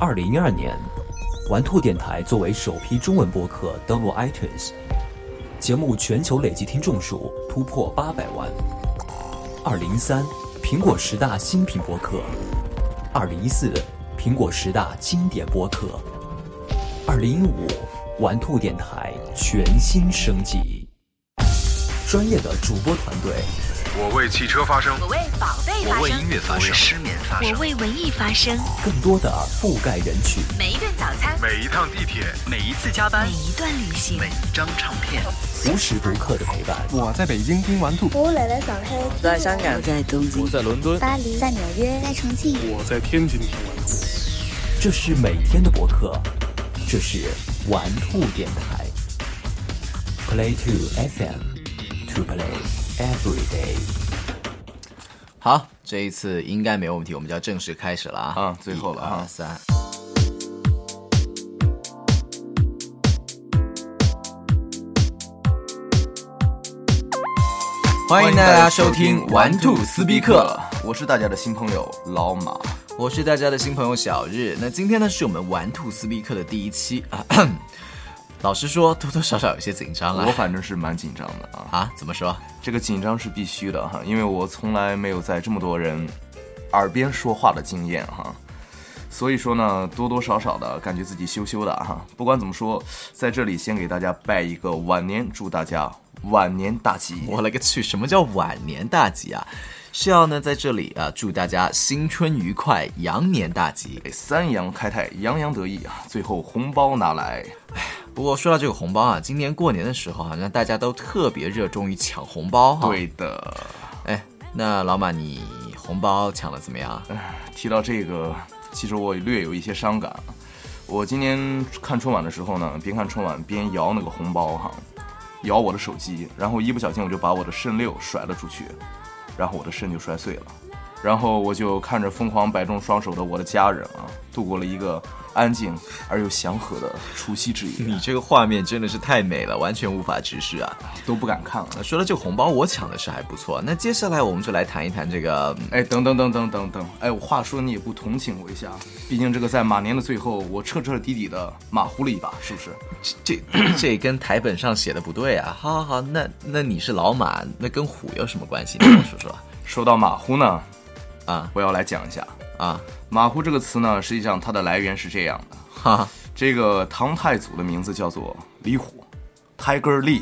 二零一二年，玩兔电台作为首批中文播客登陆 iTunes，节目全球累计听众数突破八百万。二零一三，苹果十大新品播客；二零一四，苹果十大经典播客；二零一五，玩兔电台全新升级，专业的主播团队。我为汽车发声，我为宝贝发声，我为音乐发声，我为失眠发声，我为文艺发声。更多的覆盖人群，每一顿早餐，每一趟地铁，每一次加班，每一段旅行，每一张唱片，无时不刻的陪伴。我在北京听玩兔，我来来上海，在香港，在东京，我在伦敦，巴黎，在纽约，在重庆，我在天津听玩兔。这是每天的博客，这是玩兔电台。Play to FM to play every day。好，这一次应该没有问题，我们就要正式开始了啊！啊，最后了啊，二三。欢迎大家收听玩兔撕逼课，我是大家的新朋友老马，我是大家的新朋友小日。那今天呢，是我们玩兔撕逼课的第一期啊。老实说，多多少少有些紧张啊。我反正是蛮紧张的啊。啊？怎么说？这个紧张是必须的哈，因为我从来没有在这么多人耳边说话的经验哈。所以说呢，多多少少的感觉自己羞羞的哈。不管怎么说，在这里先给大家拜一个晚年，祝大家晚年大吉。我勒个去，什么叫晚年大吉啊？是要呢在这里啊，祝大家新春愉快，羊年大吉，三羊开泰，洋洋得意啊！最后红包拿来。哎，不过说到这个红包啊，今年过年的时候，好像大家都特别热衷于抢红包哈。对的。哎，那老马你红包抢的怎么样？提到这个，其实我略有一些伤感。我今年看春晚的时候呢，边看春晚边摇那个红包哈，摇我的手机，然后一不小心我就把我的肾六甩了出去。然后我的肾就摔碎了，然后我就看着疯狂摆动双手的我的家人啊，度过了一个安静而又祥和的除夕之夜。你这个画面真的是太美了，完全无法直视啊，都不敢看了。说到这个红包，我抢的是还不错。那接下来我们就来谈一谈这个，哎，等等等等等等，哎，我话说你也不同情我一下，毕竟这个在马年的最后，我彻彻底底的马虎了一把，是不是？这 这跟台本上写的不对啊！好好好，那那你是老马，那跟虎有什么关系？你跟我说说。说到马虎呢，啊，我要来讲一下啊，马虎这个词呢，实际上它的来源是这样的哈，这个唐太祖的名字叫做李虎，Tiger Li，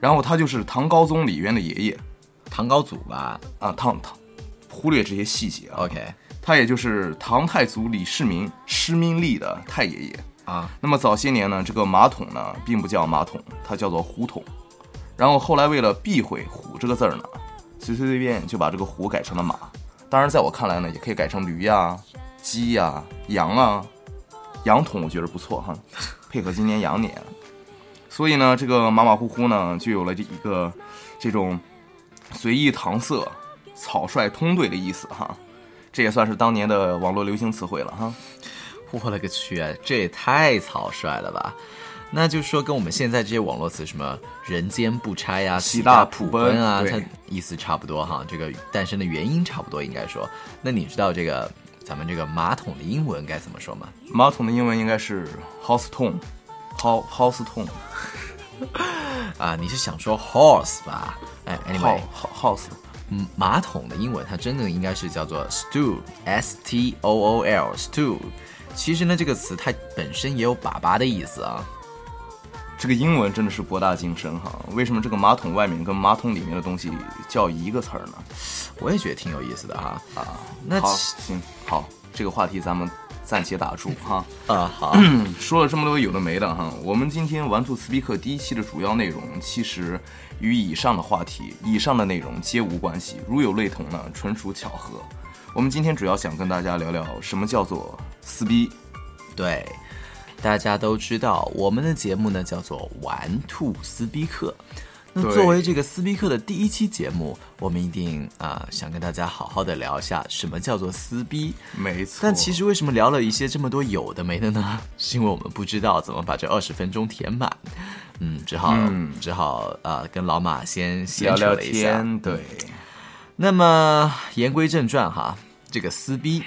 然后他就是唐高宗李渊的爷爷，唐高祖吧？啊，唐唐，忽略这些细节啊。OK，他也就是唐太祖李世民施明立的太爷爷啊。那么早些年呢，这个马桶呢，并不叫马桶，它叫做胡桶，然后后来为了避讳“虎”这个字儿呢。随随便便就把这个虎改成了马，当然在我看来呢，也可以改成驴呀、鸡呀、羊啊。羊桶我觉得不错哈，配合今年羊年，所以呢，这个马马虎虎呢，就有了这一个这种随意搪塞、草率通对的意思哈。这也算是当年的网络流行词汇了哈。我勒个去，这也太草率了吧！那就是说，跟我们现在这些网络词，什么“人间不拆”呀、“喜大普奔”啊，它意思差不多哈。这个诞生的原因差不多，应该说。那你知道这个咱们这个马桶的英文该怎么说吗？马桶的英文应该是 house tone，house house tone。啊，你是想说 horse 吧？哎，anyway house，嗯，马桶的英文它真的应该是叫做 stool，s t o o l stool。其实呢，这个词它本身也有粑粑的意思啊。这个英文真的是博大精深哈！为什么这个马桶外面跟马桶里面的东西叫一个词儿呢？我也觉得挺有意思的哈。啊，那好，行，好，这个话题咱们暂且打住哈。啊，好，说了这么多有的没的哈，我们今天玩兔斯皮克第一期的主要内容，其实与以上的话题、以上的内容皆无关系，如有类同呢，纯属巧合。我们今天主要想跟大家聊聊什么叫做撕逼。对。大家都知道，我们的节目呢叫做“玩兔撕逼课”。那作为这个撕逼课的第一期节目，我们一定啊、呃、想跟大家好好的聊一下什么叫做撕逼。没错。但其实为什么聊了一些这么多有的没的呢？是因为我们不知道怎么把这二十分钟填满。嗯，只好、嗯、只好啊、呃、跟老马先聊聊了一下。对。那么言归正传哈，这个撕逼。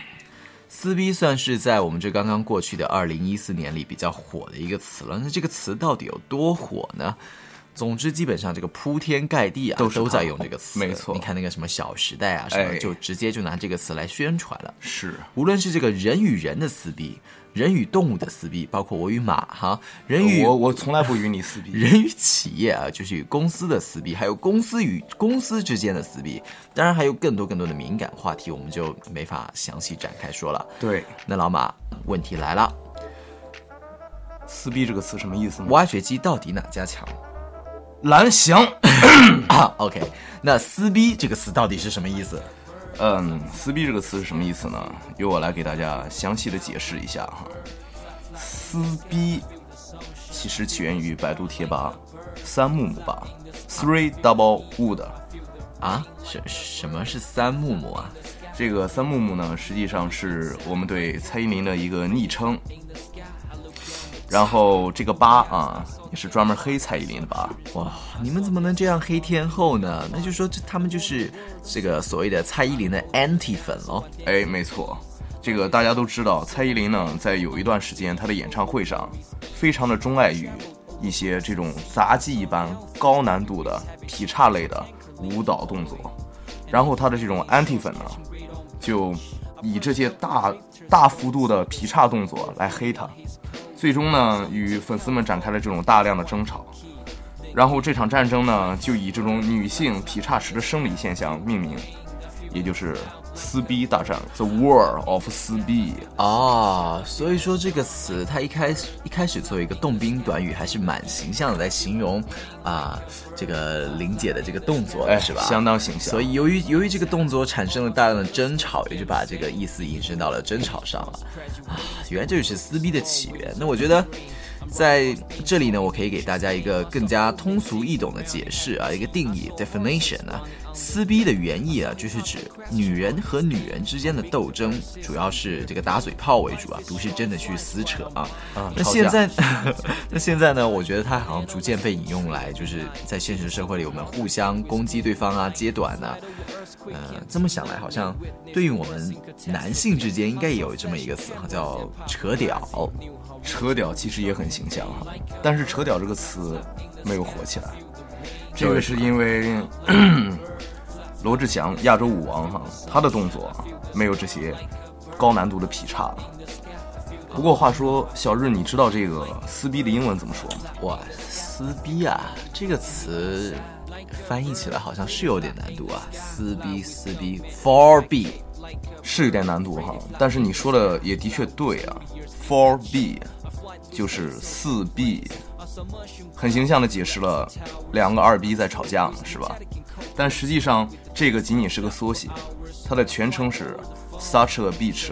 撕逼算是在我们这刚刚过去的二零一四年里比较火的一个词了。那这个词到底有多火呢？总之，基本上这个铺天盖地啊，都都在用这个词。没错你看那个什么《小时代》啊，什么、哎就直接就拿这个词来宣传了。是无论是这个人与人的撕逼，人与动物的撕逼，包括我与马哈，人与我我从来不与你撕逼。人与企业啊，就是与公司的撕逼，还有公司与公司之间的撕逼，当然还有更多更多的敏感话题，我们就没法详细展开说了。对，那老马，问题来了，撕逼这个词什么意思呢？挖掘机到底哪家强蓝翔。啊？OK，那撕逼这个词到底是什么意思？嗯，撕逼这个词是什么意思呢？由我来给大家详细的解释一下哈。撕逼其实起源于百度贴吧三木木吧，Three Double Wood。啊，什什么是三木木啊？这个三木木呢，实际上是我们对蔡依林的一个昵称。然后这个八啊，是专门黑蔡依林的吧。哇，你们怎么能这样黑天后呢？那就说这他们就是这个所谓的蔡依林的 anti 粉喽。哎，没错，这个大家都知道，蔡依林呢，在有一段时间她的演唱会上，非常的钟爱于一些这种杂技一般高难度的劈叉类的舞蹈动作，然后她的这种 anti 粉呢，就以这些大大幅度的劈叉动作来黑她，最终呢，与粉丝们展开了这种大量的争吵。然后这场战争呢，就以这种女性劈叉时的生理现象命名，也就是撕逼大战，The War of 撕逼。啊，所以说这个词它一开始一开始作为一个动宾短语，还是蛮形象的，在形容啊、这个玲姐的这个动作，哎是吧？相当形象所以由于由于这个动作产生了大量的争吵，也就把这个意思引申到了争吵上了。啊，原来这就是撕逼的起源。那我觉得。在这里呢，我可以给大家一个更加通俗易懂的解释啊，一个定义 definition 啊。撕逼的原意啊，就是指女人和女人之间的斗争，主要是这个打嘴炮为主啊，不是真的去撕扯啊。那现在，那现在呢？我觉得它好像逐渐被引用来，就是在现实社会里，我们互相攻击对方啊，揭短啊。呃，这么想来，好像对于我们男性之间，应该也有这么一个词哈，叫扯屌。扯屌其实也很形象哈，但是扯屌这个词没有火起来，这个是因为 罗志祥亚洲舞王哈，他的动作没有这些高难度的劈叉。不过话说，小日，你知道这个撕逼的英文怎么说吗？哇，撕逼啊，这个词翻译起来好像是有点难度啊。撕逼，撕逼，for b 是有点难度哈，但是你说的也的确对啊。Four B 就是四 B，很形象的解释了两个二 B 在吵架，是吧？但实际上这个仅仅是个缩写，它的全称是 Such a bitch。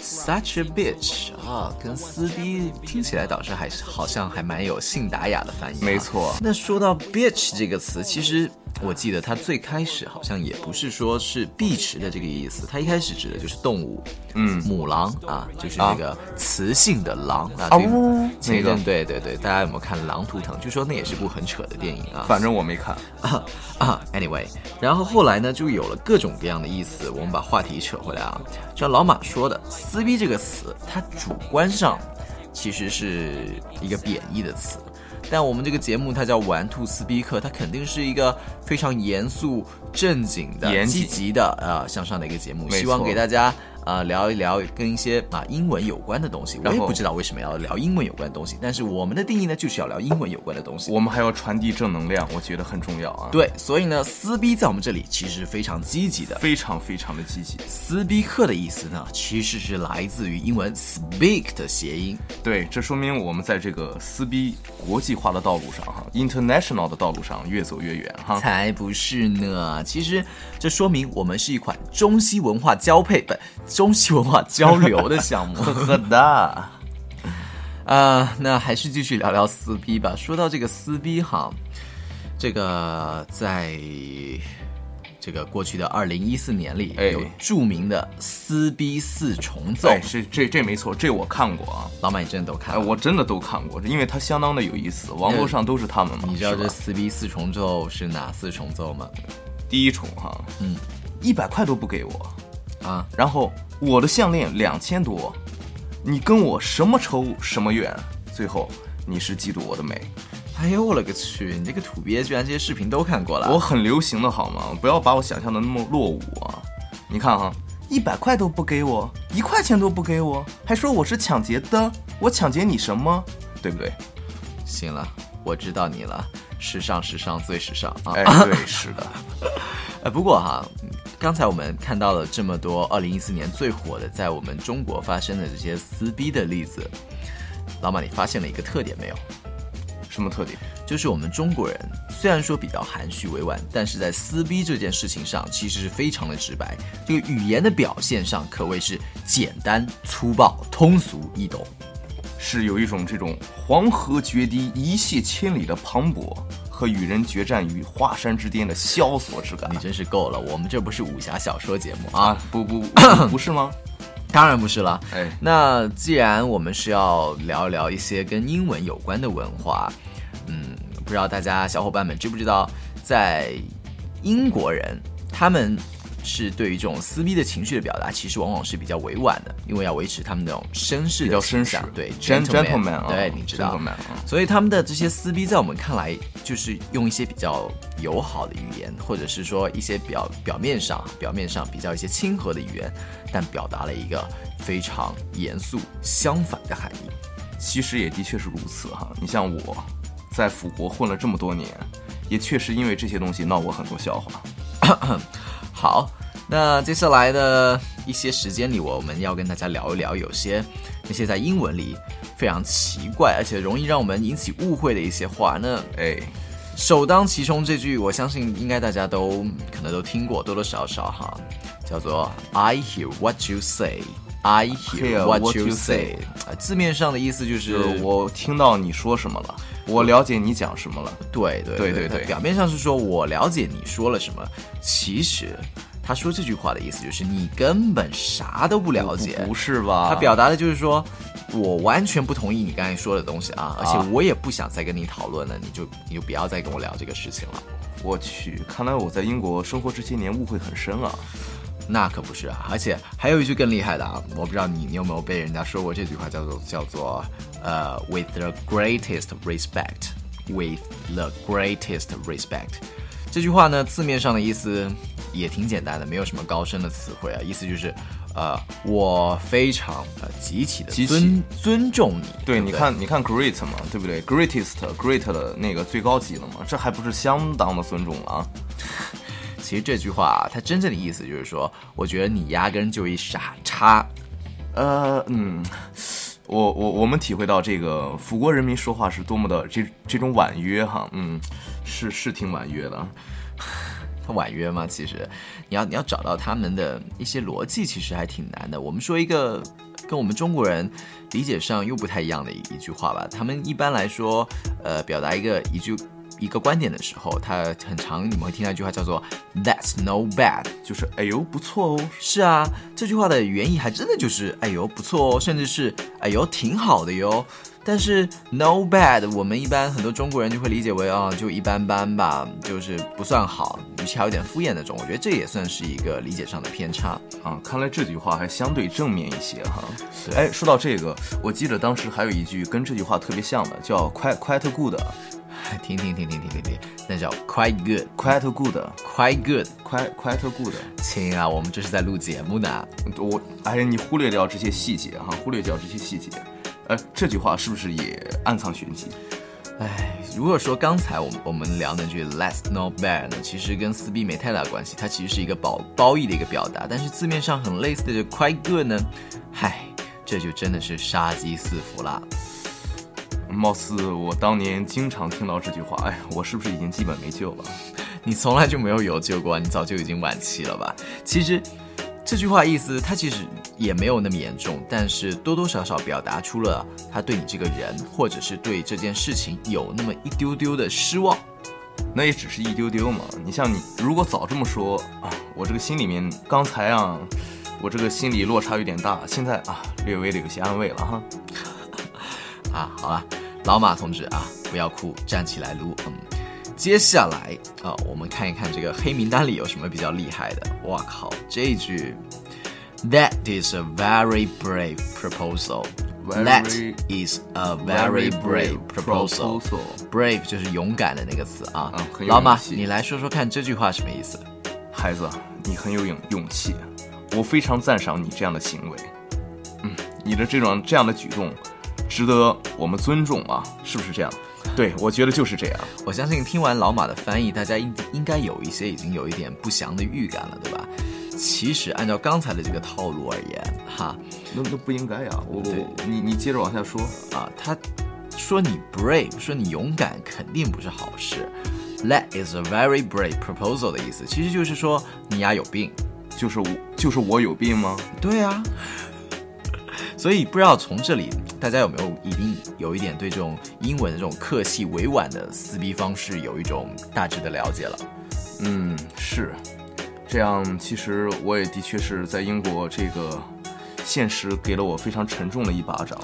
such a bitch 啊，跟撕逼听起来倒是还是好像还蛮有信达雅的翻译、啊。没错那说到 bitch 这个词，其实我记得它最开始好像也不是说是碧池的这个意思，它一开始指的就是动物，嗯母狼啊，就是那个雌性的狼啊。那个对对对，大家有没有看《狼图腾》？据说那也是部很扯的电影啊。反正我没看。啊啊，anyway，然后后来呢，就有了各种各样的意思。我们把话题扯回来啊，就像老马说的，“撕逼”这个词，它主观上其实是一个贬义的词，但我们这个节目它叫“玩兔撕逼课”，它肯定是一个非常严肃、正经的、严积极的呃向上的一个节目，希望给大家。啊、聊一聊跟一些啊英文有关的东西，我也不知道为什么要聊英文有关的东西，但是我们的定义呢，就是要聊英文有关的东西。我们还要传递正能量，我觉得很重要啊。，对，所以呢，撕逼在我们这里其实是非常积极的。非常非常的积极。撕逼课的意思呢，其实是来自于英文 speak 的谐音。对，这说明我们在这个撕逼国际化的道路上哈，international 的道路上越走越远哈。才不是呢！其实这说明我们是一款中西文化交配不中西文化交流的项目。呵呵哒。啊、那还是继续聊聊撕逼吧。说到这个撕逼哈，这个在这个过去的二零一四年里，哎有著名的撕逼四重奏。对，是这这没错，这我看过啊。老马，你真的都看哎，我真的都看过，因为它相当的有意思，网络上都是他们嘛。你知道这撕逼四重奏是哪四重奏吗？第一重哈，嗯，一百块都不给我，啊，然后我的项链两千多，你跟我什么仇什么怨？最后你是嫉妒我的美，哎呦我勒个去！你这个土鳖居然这些视频都看过了？我很流行的好吗？不要把我想象的那么落伍啊！你看哈，一百块都不给我，一块钱都不给我，还说我是抢劫的，我抢劫你什么？对不对？行了，我知道你了，时尚时尚最时尚啊！哎，对，是的，哎，不过哈，刚才我们看到了这么多二零一四年最火的在我们中国发生的这些撕逼的例子，老马，你发现了一个特点没有？什么特点？就是我们中国人虽然说比较含蓄委婉，但是在撕逼这件事情上，其实是非常的直白。这个语言的表现上，可谓是简单粗暴、通俗易懂。是有一种这种黄河决堤一泻千里的磅礴，和与人决战于华山之巅的萧索之感你。真是够了，我们这不是武侠小说节目啊，啊，不不不不是吗？当然不是了。哎，那既然我们是要聊一聊一些跟英文有关的文化，嗯，不知道大家小伙伴们知不知道，在英国人他们是对于这种撕逼的情绪的表达，其实往往是比较委婉的，因为要维持他们那种绅士的形象，对 Gen- gentleman，gentleman 啊对，你知道 gentleman 啊所以他们的这些撕逼，在我们看来，就是用一些比较友好的语言，或者是说一些表表面上表面上比较一些亲和的语言，但表达了一个非常严肃相反的含义。其实也的确是如此哈。你像我，在腐国混了这么多年，也确实因为这些东西闹过很多笑话。好，那接下来的一些时间里，我们要跟大家聊一聊有些那些在英文里非常奇怪，而且容易让我们引起误会的一些话。那哎，首当其冲这句，我相信应该大家都可能都听过，多多少少哈，叫做 "I hear what you say." I hear what you say，呃字面上的意思就是我听到你说什么了，我了解你讲什么了。对对对对对表面上是说我了解你说了什么，其实他说这句话的意思就是你根本啥都不了解，不不是吧？他表达的就是说，我完全不同意你刚才说的东西啊，而且我也不想再跟你讨论了，你就你就不要再跟我聊这个事情了。我去，看来我在英国生活这些年误会很深啊。那可不是啊，而且还有一句更厉害的啊，我不知道你你有没有被人家说过这句话，叫做叫做呃，with the greatest respect，with the greatest respect。这句话呢，字面上的意思也挺简单的，没有什么高深的词汇啊，意思就是呃，我非常呃极其的尊尊重你。对，不你看，你看 great 嘛，对不对？greatest great 的那个最高级了嘛，这还不是相当的尊重了啊？其实这句话它真正的意思就是说，我觉得你压根就一傻叉。呃，嗯，我我我们体会到这个辅国人民说话是多么的这这种婉约哈，嗯，是是挺婉约的。他婉约吗？其实，你要你要找到他们的一些逻辑，其实还挺难的。我们说一个跟我们中国人理解上又不太一样的一一句话吧。他们一般来说，呃，表达一个一句一个观点的时候，他很长，你们会听到一句话叫做 "That's no bad"。就是哎呦不错哦，是啊，这句话的原意还真的就是哎呦不错哦，甚至是哎呦挺好的哟。但是 no bad，我们一般很多中国人就会理解为啊、就一般般吧，就是不算好，语气还有点敷衍那种。我觉得这也算是一个理解上的偏差。啊，看来这句话还相对正面一些哈。对哎，说到这个，我记得当时还有一句跟这句话特别像的，叫 quite quite good，停停停停停停停，那叫 quite good，quite good，quite good，quite quite good。亲啊，我们这是在录节目呢。我哎呀，你忽略掉这些细节哈，忽略掉这些细节。呃，这句话是不是也暗藏玄机？哎，如果说刚才我们我们聊那句 "Let's not bad" 呢，其实跟撕逼没太大关系，它其实是一个褒褒义的一个表达，但是字面上很类似的这 "quite good" 呢，嗨，这就真的是杀机四伏啦。貌似我当年经常听到这句话，哎，我是不是已经基本没救了？你从来就没有有救过，你早就已经晚期了吧？其实这句话意思，它其实也没有那么严重，但是多多少少表达出了他对你这个人，或者是对这件事情有那么一丢丢的失望。那也只是一丢丢嘛。你像你，如果早这么说啊，我这个心里面刚才啊，我这个心理落差有点大，现在啊，略微的有些安慰了哈。啊，好了，老马同志啊，不要哭，站起来撸。嗯，接下来啊，我们看一看这个黑名单里有什么比较厉害的。哇靠，这一句 That is a very brave proposal. That is a very brave proposal. proposal Brave 就是勇敢的那个词啊。嗯老马你来说说看这句话什么意思？孩子，你很有勇勇气，我非常赞赏你这样的行为。嗯，你的这种这样的举动，值得我们尊重啊，是不是这样？对，我觉得就是这样。我相信听完老马的翻译，大家应应该有一些已经有一点不祥的预感了，对吧？其实按照刚才的这个套路而言，哈那那不应该呀、我对我你你接着往下说。啊，他说你 brave，说你勇敢，肯定不是好事。That is a very brave proposal 的意思，其实就是说你呀有病。就是我就是我有病吗？对啊，所以不知道从这里大家有没有一定有一点对这种英文的这种客气委婉的撕逼方式有一种大致的了解了。嗯，是，这样。其实我也的确是在英国，这个现实给了我非常沉重的一巴掌。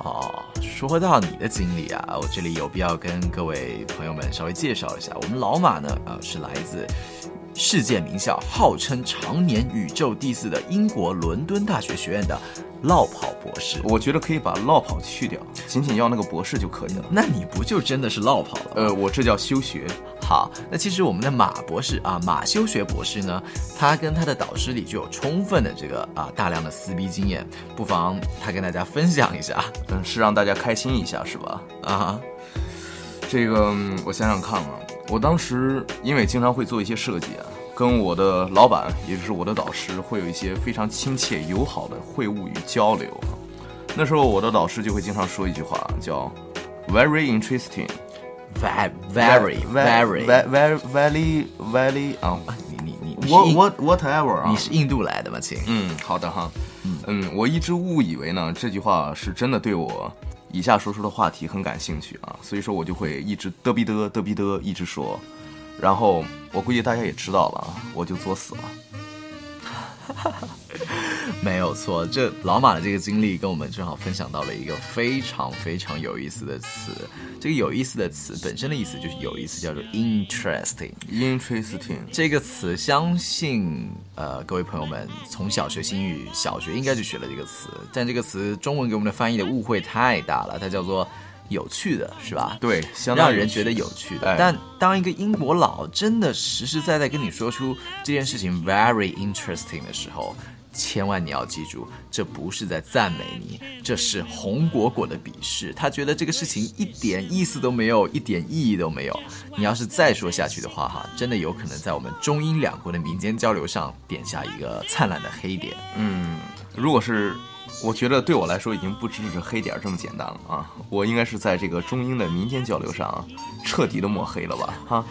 哦，说到你的经历啊，我这里有必要跟各位朋友们稍微介绍一下，我们老马呢，呃，是来自世界名校，号称常年宇宙第四的英国伦敦大学学院的落跑博士。我觉得可以把落跑去掉，仅仅要那个博士就可以了。那你不就真的是落跑了？呃，我这叫休学。好，那其实我们的马博士啊，马修学博士呢，他跟他的导师里就有充分的这个啊大量的撕逼经验，不妨他跟大家分享一下嗯，是让大家开心一下，是吧？啊。这个我想想看啊，我当时因为经常会做一些设计啊，跟我的老板，也就是我的导师，会有一些非常亲切友好的会晤与交流啊。那时候我的导师就会经常说一句话，叫 “very interesting”。Very, very, very. very, very, very, very 啊，你你你我我 whatever 啊，你是印度来的吗，亲？嗯，好的哈，嗯，我一直误以为呢这句话是真的对我以下说出的话题很感兴趣啊，所以说我就会一直嘚逼嘚嘚逼嘚一直说，然后我估计大家也知道了啊，我就作死了。没有错，这老马的这个经历跟我们正好分享到了一个非常非常有意思的词。这个有意思的词本身的意思就是有意思，叫做 interesting。Interesting，这个词，相信呃各位朋友们从小学英语，小学应该就学了这个词，但这个词中文给我们的翻译的误会太大了，它叫做有趣的，是吧？对，相当让人觉得有趣的。哎但当一个英国佬真的实实在在跟你说出这件事情 very interesting 的时候，千万你要记住，这不是在赞美你，这是红果果的鄙视。他觉得这个事情一点意思都没有，一点意义都没有。你要是再说下去的话，哈，真的有可能在我们中英两国的民间交流上点下一个灿烂的黑点。嗯，如果是。我觉得对我来说已经不只是黑点儿这么简单了啊！我应该是在这个中英的民间交流上啊彻底的抹黑了吧？哈，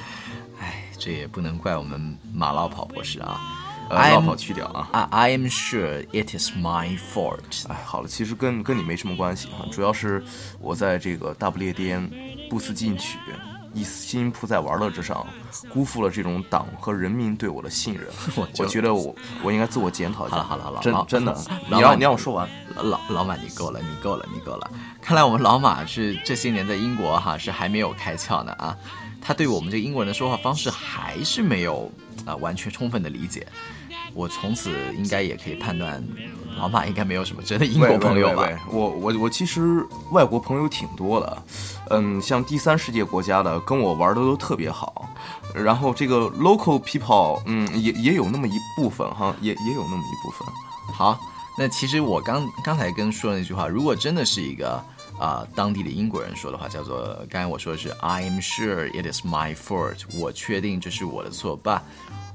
哎，这也不能怪我们马老跑博士啊。呃，I'm- 绕跑去掉啊！I I am sure it is my fault。哎，好了，其实跟跟你没什么关系哈，主要是我在这个大不列颠不思进取，一心扑在玩乐之上，辜负了这种党和人民对我的信任。我我觉得我我应该自我检讨一下。好了好了好了真真的，你让你让我说完。老老马，你够了，你够了，你够了。看来我们老马是这些年在英国哈是还没有开窍呢啊，他对我们这个英国人的说话方式还是没有啊、完全充分的理解。我从此应该也可以判断，老马应该没有什么真的英国朋友吧？喂喂喂我我我其实外国朋友挺多的，嗯，像第三世界国家的跟我玩的都特别好，然后这个 local people，嗯，也也有那么一部分哈，也也有那么一部分。好，那其实我刚刚才跟说的那句话，如果真的是一个啊、当地的英国人说的话，叫做刚才我说的是 I am sure it is my fault，我确定这是我的错，but。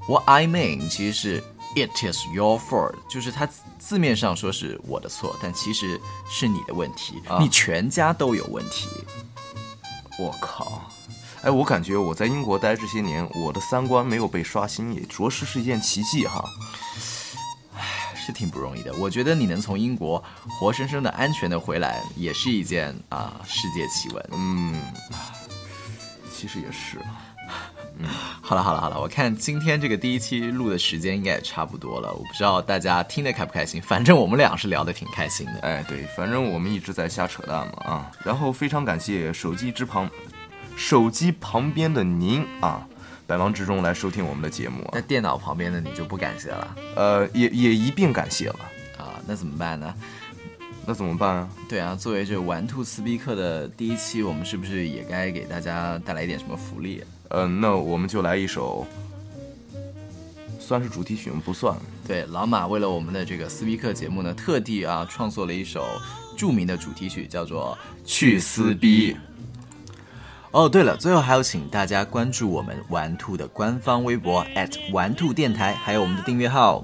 What I mean 其实是 it is your fault，就是它字字面上说是我的错，但其实是你的问题，啊你全家都有问题。我靠！哎，我感觉我在英国待这些年，我的三观没有被刷新，也着实是一件奇迹哈。是挺不容易的，我觉得你能从英国活生生的、安全的回来，也是一件啊、世界奇闻。嗯，其实也是。好了好了好了，我看今天这个第一期录的时间应该也差不多了，我不知道大家听得开不开心，反正我们俩是聊得挺开心的。哎，对，反正我们一直在瞎扯淡嘛啊。然后非常感谢手机之旁，手机旁边的您啊，百忙之中来收听我们的节目那啊，电脑旁边的你就不感谢了呃，也也一并感谢了。啊？那怎么办呢？那怎么办啊？对啊，作为这玩兔斯逼课的第一期，我们是不是也该给大家带来一点什么福利？嗯、那我们就来一首，算是主题曲吗？不算。对，老马为了我们的这个撕逼课节目呢，特地啊创作了一首著名的主题曲，叫做《去撕逼》。哦，对了，最后还要请大家关注我们玩兔的官方微博玩兔电台，还有我们的订阅号。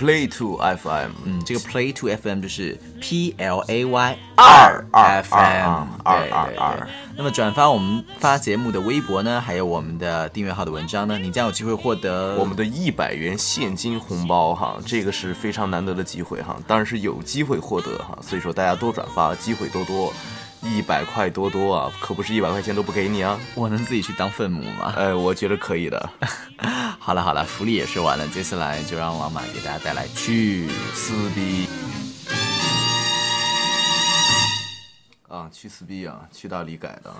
Play to FM，嗯，这个 Play to FM 就是 P L A Y 二二 FM 二二二。那么转发我们发节目的微博呢，还有我们的订阅号的文章呢，你将有机会获得我们的一百元现金红包哈，这个是非常难得的机会哈，当然是有机会获得哈，所以说大家多转发，机会多多，一百块多多啊，可不是一百块钱都不给你啊，我能自己去当分母吗？呃，我觉得可以的，好了好了，福利也说完了，接下来就让老马给大家带来去撕逼啊，去撕逼啊，去大理改的啊。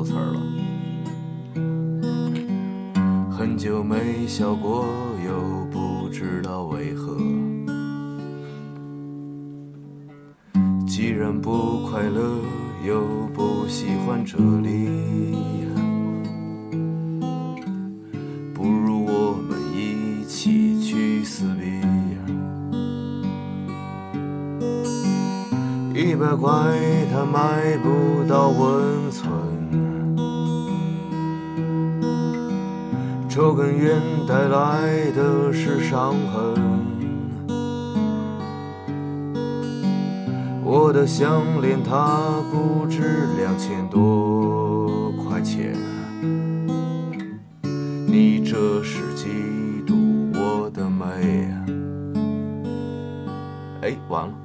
错词儿了。很久没笑过，又不知道为何。既然不快乐，又不喜欢这里，不如我们一起去撕逼。一百块他买不到温存，抽根烟带来的是伤痕。我的项链它不值两千多块钱，你这是嫉妒我的美。哎，完了。